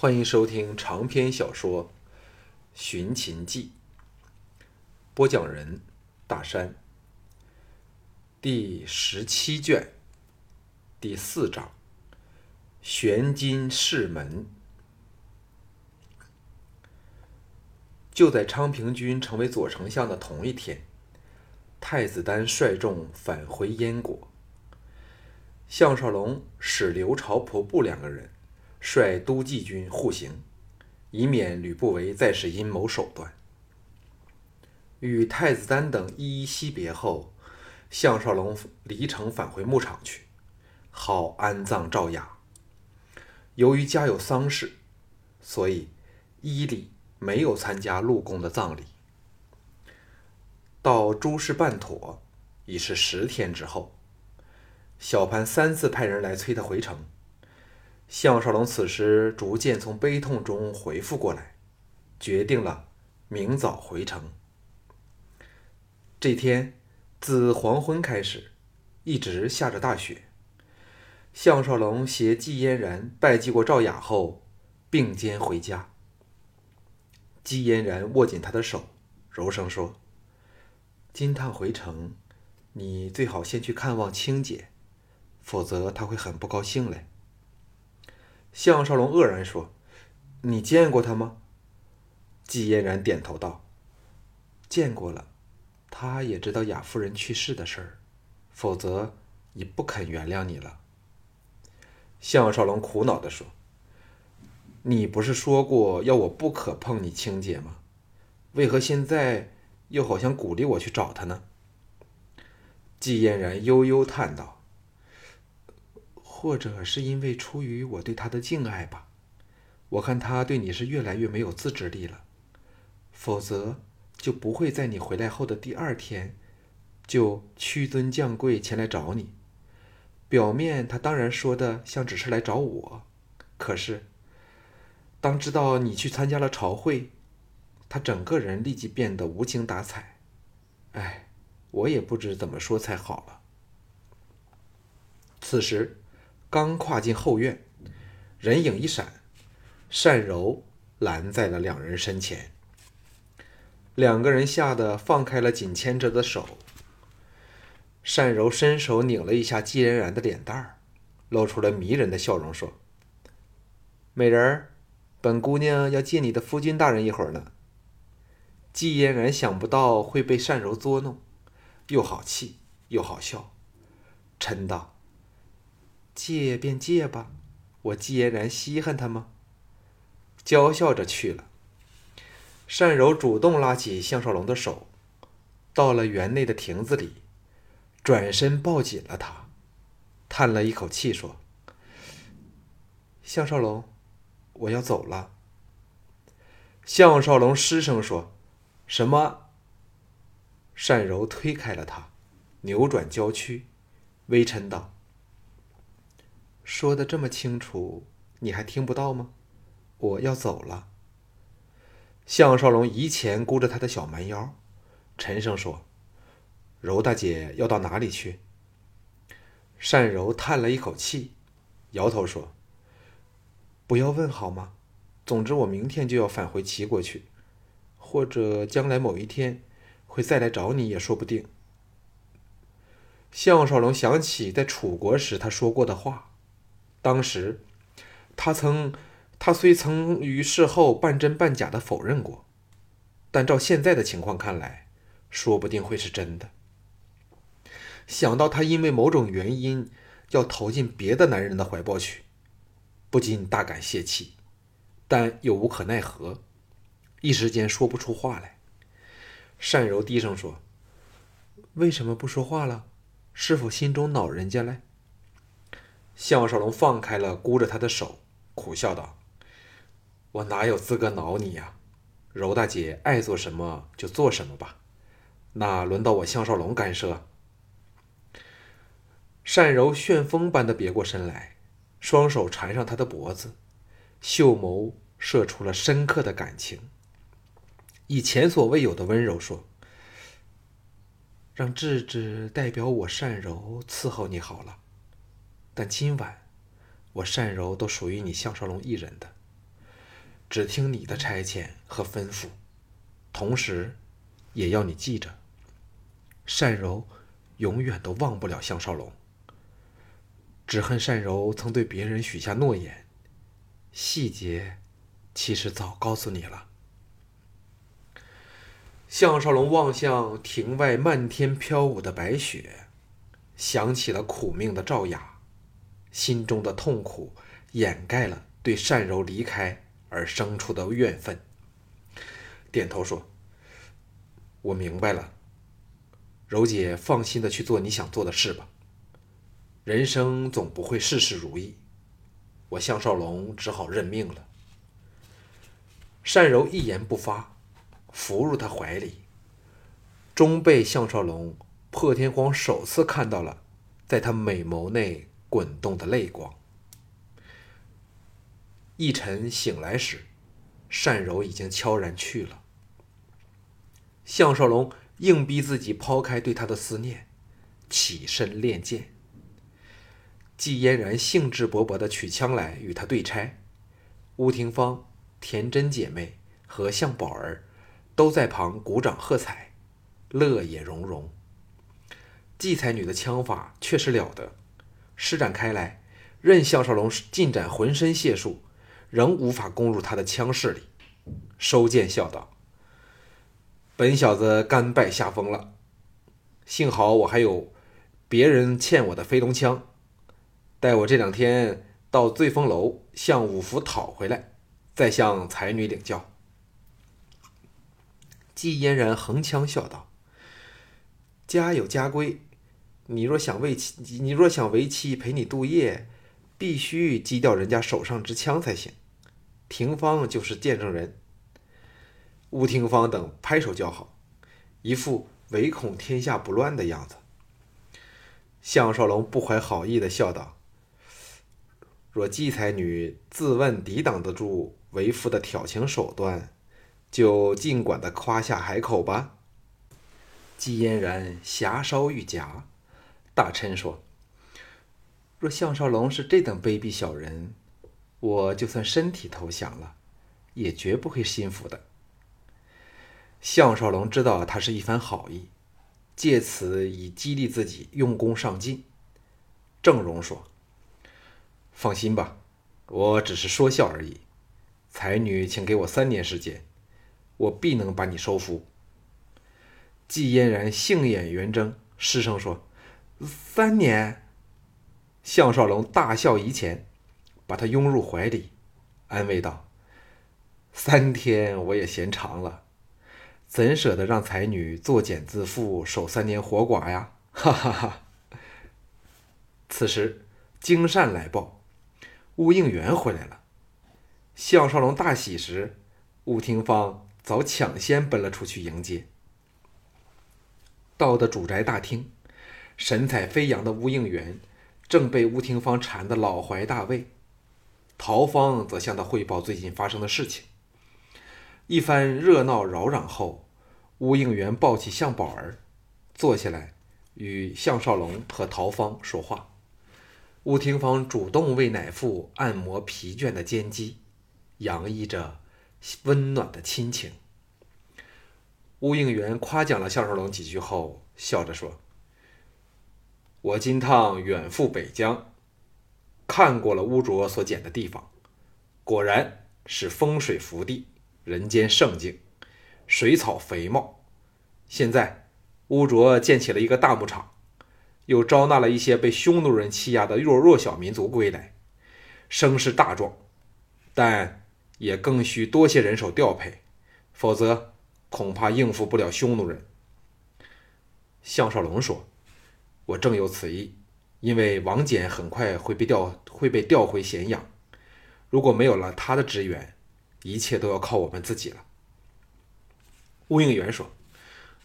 欢迎收听长篇小说《寻秦记》，播讲人：大山。第十七卷，第四章：玄金释门。就在昌平君成为左丞相的同一天，太子丹率众返回燕国。项少龙使刘朝、仆布两个人。率都记军护行，以免吕不韦再使阴谋手段。与太子丹等一一惜别后，项少龙离城返回牧场去，好安葬赵雅。由于家有丧事，所以伊礼没有参加陆公的葬礼。到诸事办妥，已是十天之后。小潘三次派人来催他回城。项少龙此时逐渐从悲痛中恢复过来，决定了明早回城。这天自黄昏开始，一直下着大雪。项少龙携季嫣然拜祭过赵雅后，并肩回家。季嫣然握紧他的手，柔声说：“金趟回城，你最好先去看望青姐，否则她会很不高兴嘞。”项少龙愕然说：“你见过他吗？”季嫣然点头道：“见过了，他也知道雅夫人去世的事儿，否则也不肯原谅你了。”项少龙苦恼地说：“你不是说过要我不可碰你亲姐吗？为何现在又好像鼓励我去找她呢？”季嫣然悠悠叹道。或者是因为出于我对他的敬爱吧，我看他对你是越来越没有自制力了，否则就不会在你回来后的第二天，就屈尊降贵前来找你。表面他当然说的像只是来找我，可是当知道你去参加了朝会，他整个人立即变得无精打采。哎，我也不知怎么说才好了。此时。刚跨进后院，人影一闪，单柔拦在了两人身前。两个人吓得放开了紧牵着的手。单柔伸手拧了一下季嫣然的脸蛋儿，露出了迷人的笑容，说：“美人儿，本姑娘要见你的夫君大人一会儿呢。”季嫣然想不到会被单柔捉弄，又好气又好笑，嗔道。借便借吧，我季嫣然稀罕他吗？娇笑着去了。单柔主动拉起项少龙的手，到了园内的亭子里，转身抱紧了他，叹了一口气说：“项少龙，我要走了。”项少龙失声说：“什么？”单柔推开了他，扭转娇躯，微嗔道。说的这么清楚，你还听不到吗？我要走了。项少龙移前箍着他的小蛮腰，沉声说：“柔大姐要到哪里去？”单柔叹了一口气，摇头说：“不要问好吗？总之我明天就要返回齐国去，或者将来某一天会再来找你也说不定。”项少龙想起在楚国时他说过的话。当时，他曾，他虽曾于事后半真半假的否认过，但照现在的情况看来，说不定会是真的。想到他因为某种原因要投进别的男人的怀抱去，不禁大感泄气，但又无可奈何，一时间说不出话来。善柔低声说：“为什么不说话了？是否心中恼人家嘞？”项少龙放开了箍着他的手，苦笑道：“我哪有资格挠你呀？柔大姐爱做什么就做什么吧，哪轮到我项少龙干涉？”单柔旋风般的别过身来，双手缠上他的脖子，秀眸射出了深刻的感情，以前所未有的温柔说：“让智智代表我单柔伺候你好了。”但今晚，我单柔都属于你项少龙一人的。只听你的差遣和吩咐，同时，也要你记着，单柔永远都忘不了项少龙。只恨单柔曾对别人许下诺言，细节其实早告诉你了。项少龙望向庭外漫天飘舞的白雪，想起了苦命的赵雅，心中的痛苦掩盖了对善柔离开。而生出的怨愤，点头说：“我明白了，柔姐，放心的去做你想做的事吧。人生总不会事事如意，我项少龙只好认命了。”善柔一言不发，伏入他怀里，终被项少龙破天荒首次看到了，在他美眸内滚动的泪光。一晨醒来时，单柔已经悄然去了。项少龙硬逼自己抛开对他的思念，起身练剑。季嫣然兴致勃勃地取枪来与他对拆，吴廷芳、田真姐妹和向宝儿都在旁鼓掌喝彩，乐也融融。季才女的枪法确实了得，施展开来，任项少龙尽展浑身解数。仍无法攻入他的枪势里，收剑笑道：“本小子甘拜下风了。幸好我还有别人欠我的飞龙枪，待我这两天到醉风楼向五福讨回来，再向才女领教。”季嫣然横枪笑道：“家有家规，你若想为妻，你若想为妻陪你度夜。”必须击掉人家手上之枪才行。廷芳就是见证人。吴廷芳等拍手叫好，一副唯恐天下不乱的样子。项少龙不怀好意的笑道：“若季才女自问抵挡得住为夫的挑情手段，就尽管的夸下海口吧。”季嫣然霞烧玉颊，大臣说。若项少龙是这等卑鄙小人，我就算身体投降了，也绝不会心服的。项少龙知道他是一番好意，借此以激励自己用功上进。郑荣说：“放心吧，我只是说笑而已。才女，请给我三年时间，我必能把你收服。”季嫣然杏眼圆睁，失声说：“三年。”项少龙大笑一前，把他拥入怀里，安慰道：“三天我也嫌长了，怎舍得让才女作茧自缚，守三年活寡呀？” 哈哈哈。此时，金善来报，乌应元回来了。项少龙大喜时，吴廷芳早抢先奔了出去迎接。到的主宅大厅，神采飞扬的乌应元。正被乌廷芳缠得老怀大慰，陶芳则向他汇报最近发生的事情。一番热闹扰攘后，乌应元抱起向宝儿，坐下来与向少龙和陶芳说话。乌廷芳主动为奶父按摩疲倦的肩肌，洋溢着温暖的亲情。乌应元夸奖了向少龙几句后，笑着说。我今趟远赴北疆，看过了乌卓所捡的地方，果然是风水福地，人间胜境，水草肥茂。现在乌卓建起了一个大牧场，又招纳了一些被匈奴人欺压的弱弱小民族归来，声势大壮，但也更需多些人手调配，否则恐怕应付不了匈奴人。项少龙说。我正有此意，因为王翦很快会被调会被调回咸阳，如果没有了他的支援，一切都要靠我们自己了。吴应元说：“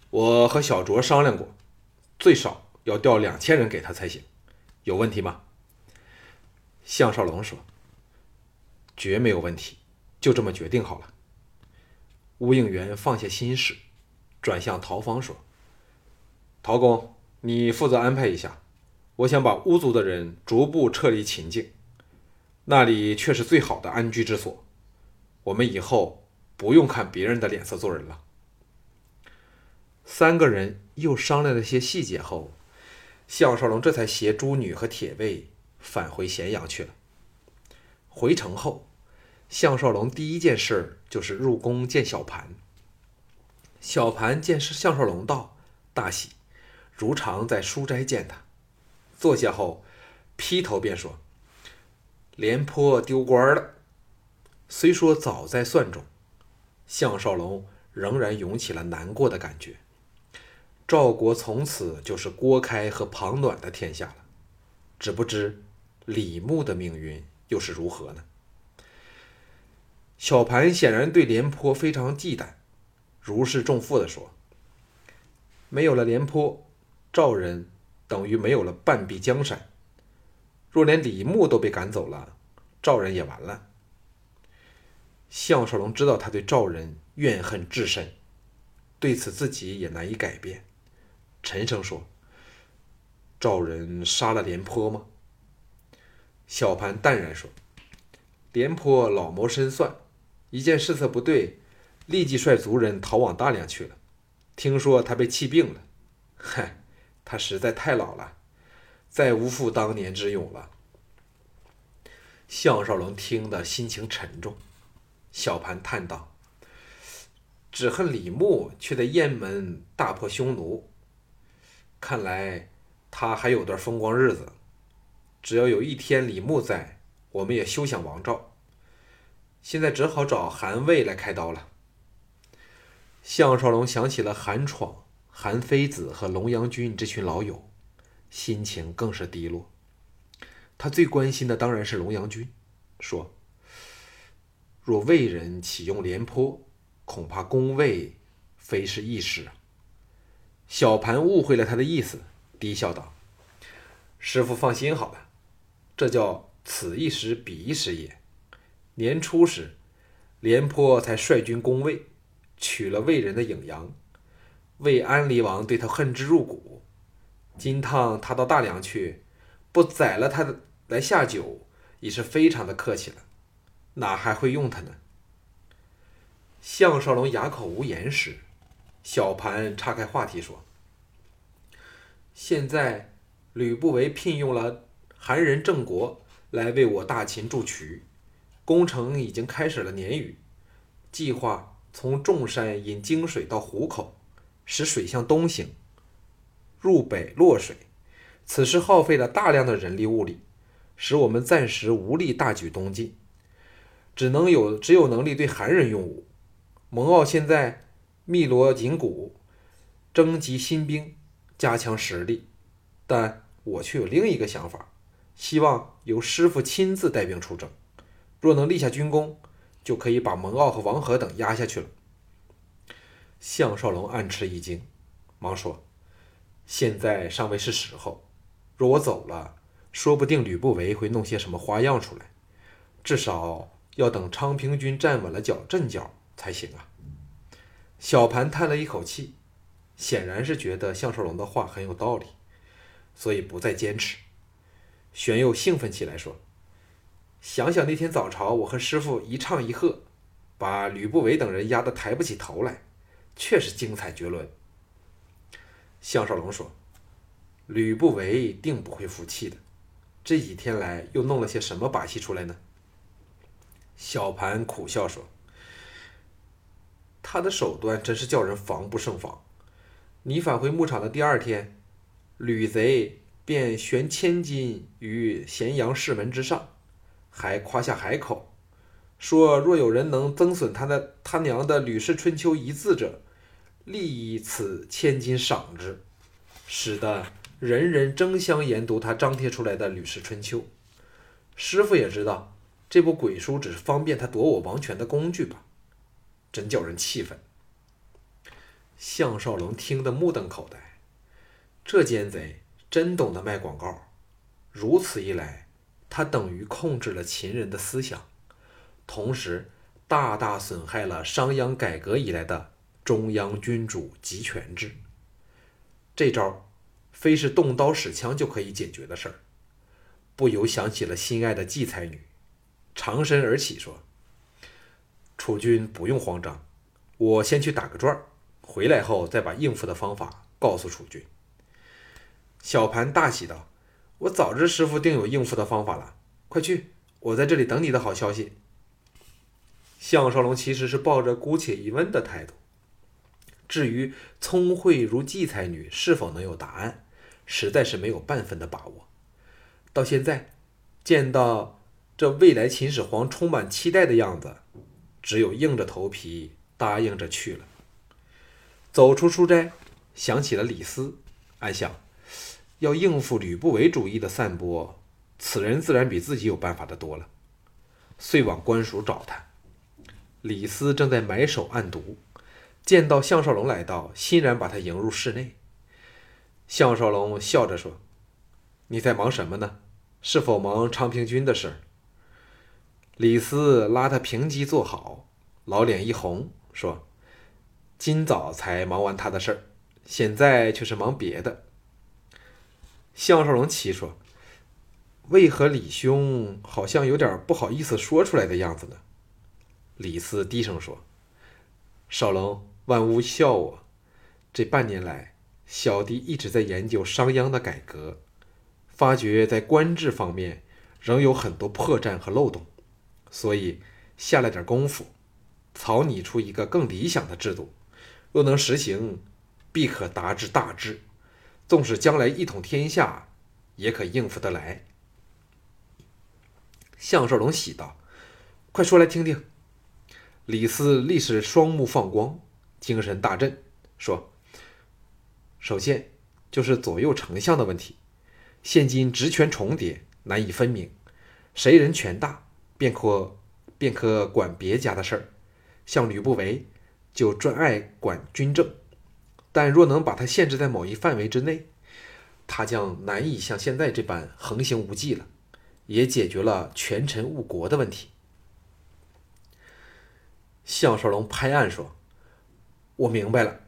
我和小卓商量过，最少要调两千人给他才行，有问题吗？”项少龙说：“绝没有问题，就这么决定好了。”吴应元放下心事，转向陶芳说：“陶公。”你负责安排一下，我想把巫族的人逐步撤离秦境，那里却是最好的安居之所。我们以后不用看别人的脸色做人了。三个人又商量了些细节后，项少龙这才携朱女和铁卫返回咸阳去了。回城后，项少龙第一件事就是入宫见小盘。小盘见是项少龙到，大喜，如常在书斋见他。坐下后，劈头便说：“廉颇丢官了。”虽说早在算中，项少龙仍然涌起了难过的感觉。赵国从此就是郭开和庞暖的天下了，只不知李牧的命运又是如何呢？小盘显然对廉颇非常忌惮，如释重负地说：“没有了廉颇，赵人等于没有了半壁江山。若连李牧都被赶走了，赵人也完了。”项少龙知道他对赵人怨恨至深，对此自己也难以改变。沉声说：“赵人杀了廉颇吗？”小盘淡然说：“廉颇老谋深算，一见事色不对，立即率族人逃往大梁去了。听说他被气病了，嗨，他实在太老了，再无复当年之勇了。”项少龙听得心情沉重。小盘叹道：“只恨李牧却在雁门大破匈奴。”看来他还有段风光日子。只要有一天李牧在，我们也休想亡赵。现在只好找韩魏来开刀了。项少龙想起了韩闯、韩非子和龙阳君这群老友，心情更是低落。他最关心的当然是龙阳君，说：“若魏人启用廉颇，恐怕攻魏非是易事。”小盘误会了他的意思，低笑道：“师傅放心好了，这叫此一时彼一时也。年初时，廉颇才率军攻魏，取了魏人的颍阳。魏安离王对他恨之入骨。今趟他到大梁去，不宰了他来下酒，已是非常的客气了，哪还会用他呢？”项少龙哑口无言时。小盘岔开话题说：“现在吕不韦聘用了韩人郑国来为我大秦筑渠，工程已经开始了年余，计划从众山引泾水到湖口，使水向东行，入北洛水。此事耗费了大量的人力物力，使我们暂时无力大举东进，只能有只有能力对韩人用武。蒙奥现在。”汨罗锦谷，征集新兵，加强实力。但我却有另一个想法，希望由师傅亲自带兵出征。若能立下军功，就可以把蒙奥和王和等压下去了。项少龙暗吃一惊，忙说：“现在尚未是时候。若我走了，说不定吕不韦会弄些什么花样出来。至少要等昌平君站稳了脚阵脚才行啊。”小盘叹了一口气，显然是觉得项少龙的话很有道理，所以不再坚持。玄佑兴奋起来说：“想想那天早朝，我和师傅一唱一和，把吕不韦等人压得抬不起头来，确实精彩绝伦。”项少龙说：“吕不韦定不会服气的，这几天来又弄了些什么把戏出来呢？”小盘苦笑说。他的手段真是叫人防不胜防。你返回牧场的第二天，吕贼便悬千金于咸阳市门之上，还夸下海口，说若有人能增损他的他娘的《吕氏春秋》一字者，立以此千金赏之，使得人人争相研读他张贴出来的《吕氏春秋》。师傅也知道，这部鬼书只是方便他夺我王权的工具吧。真叫人气愤。项少龙听得目瞪口呆，这奸贼真懂得卖广告。如此一来，他等于控制了秦人的思想，同时大大损害了商鞅改革以来的中央君主集权制。这招非是动刀使枪就可以解决的事儿，不由想起了心爱的季才女，长身而起说。楚军不用慌张，我先去打个转，回来后再把应付的方法告诉楚军。”小盘大喜道：“我早知师傅定有应付的方法了，快去，我在这里等你的好消息。”项少龙其实是抱着姑且一问的态度。至于聪慧如荠菜女是否能有答案，实在是没有半分的把握。到现在，见到这未来秦始皇充满期待的样子，只有硬着头皮答应着去了。走出书斋，想起了李斯，暗想：要应付吕不韦主义的散播，此人自然比自己有办法的多了。遂往官署找他。李斯正在埋首暗读。见到项少龙来到，欣然把他迎入室内。项少龙笑着说：“你在忙什么呢？是否忙昌平君的事？”李斯拉他平级坐好，老脸一红，说：“今早才忙完他的事儿，现在却是忙别的。”项少龙奇说：“为何李兄好像有点不好意思说出来的样子呢？”李斯低声说：“少龙。”万物笑我，这半年来，小弟一直在研究商鞅的改革，发觉在官制方面仍有很多破绽和漏洞，所以下了点功夫，草拟出一个更理想的制度。若能实行，必可达至大治，纵使将来一统天下，也可应付得来。项少龙喜道：“快说来听听。”李斯立时双目放光。精神大振，说：“首先就是左右丞相的问题。现今职权重叠，难以分明，谁人权大，便可便可管别家的事儿。像吕不韦就专爱管军政，但若能把他限制在某一范围之内，他将难以像现在这般横行无忌了，也解决了权臣误国的问题。”项少龙拍案说。我明白了，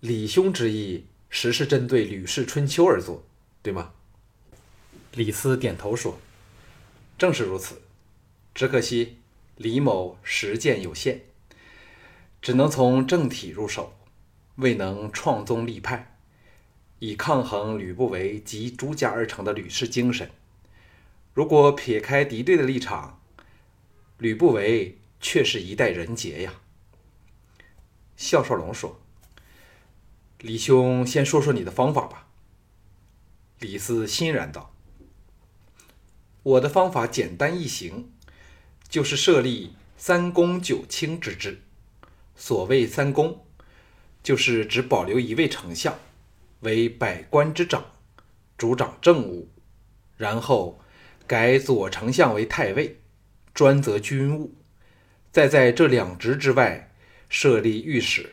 李兄之意实是针对《吕氏春秋》而作，对吗？李斯点头说：“正是如此，只可惜李某实践有限，只能从正体入手，未能创宗立派，以抗衡吕不韦及诸家而成的吕氏精神。如果撇开敌对的立场，吕不韦却是一代人杰呀。”项少龙说：“李兄，先说说你的方法吧。”李斯欣然道：“我的方法简单易行，就是设立三公九卿之制。所谓三公，就是只保留一位丞相为百官之长，主掌政务，然后改左丞相为太尉，专责军务，再在这两职之外。”设立御史，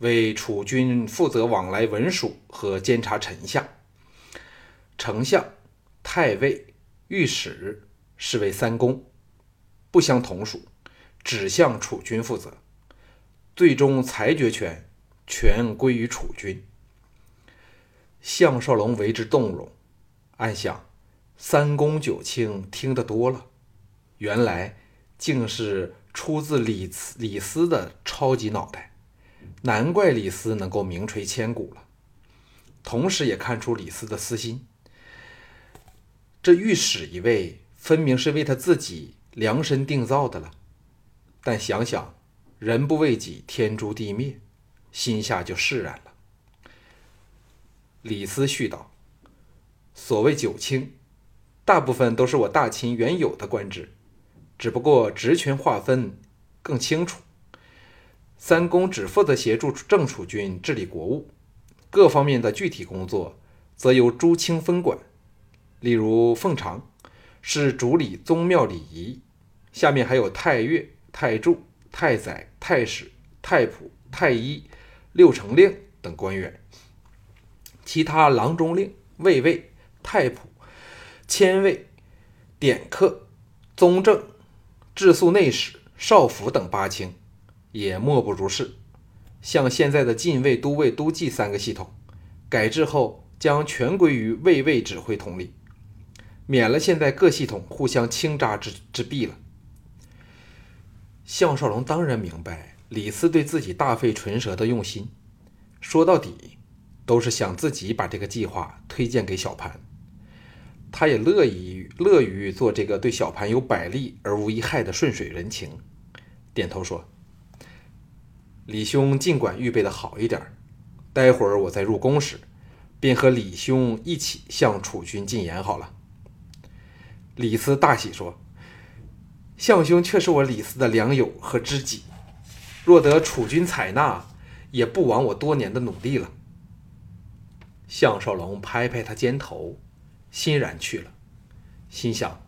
为楚军负责往来文书和监察丞相。丞相、太尉、御史是为三公，不相同属，只向楚军负责。最终裁决权全归于楚军。项少龙为之动容，暗想：三公九卿听得多了，原来竟是。出自李斯李斯的超级脑袋，难怪李斯能够名垂千古了。同时也看出李斯的私心。这御史一位，分明是为他自己量身定造的了。但想想人不为己，天诛地灭，心下就释然了。李斯絮道：“所谓九卿，大部分都是我大秦原有的官职。”只不过职权划分更清楚，三公只负责协助正楚军治理国务，各方面的具体工作则由诸卿分管。例如奉常是主理宗庙礼仪，下面还有太岳、太柱、太宰、太史、太仆、太医、六丞令等官员，其他郎中令、卫尉、太仆、千尉、典客、宗正。治粟内史、少府等八卿也莫不如是。像现在的禁卫、都尉、都记三个系统，改制后将全归于卫尉指挥统领，免了现在各系统互相倾轧之之弊了。项少龙当然明白李斯对自己大费唇舌的用心，说到底，都是想自己把这个计划推荐给小盘。他也乐意乐于做这个对小盘有百利而无一害的顺水人情，点头说：“李兄尽管预备的好一点，待会儿我再入宫时，便和李兄一起向楚军进言好了。”李斯大喜说：“项兄却是我李斯的良友和知己，若得楚军采纳，也不枉我多年的努力了。”项少龙拍拍他肩头。欣然去了，心想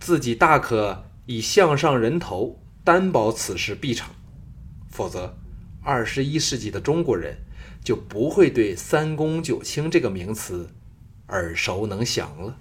自己大可以项上人头担保此事必成，否则二十一世纪的中国人就不会对“三公九卿”这个名词耳熟能详了。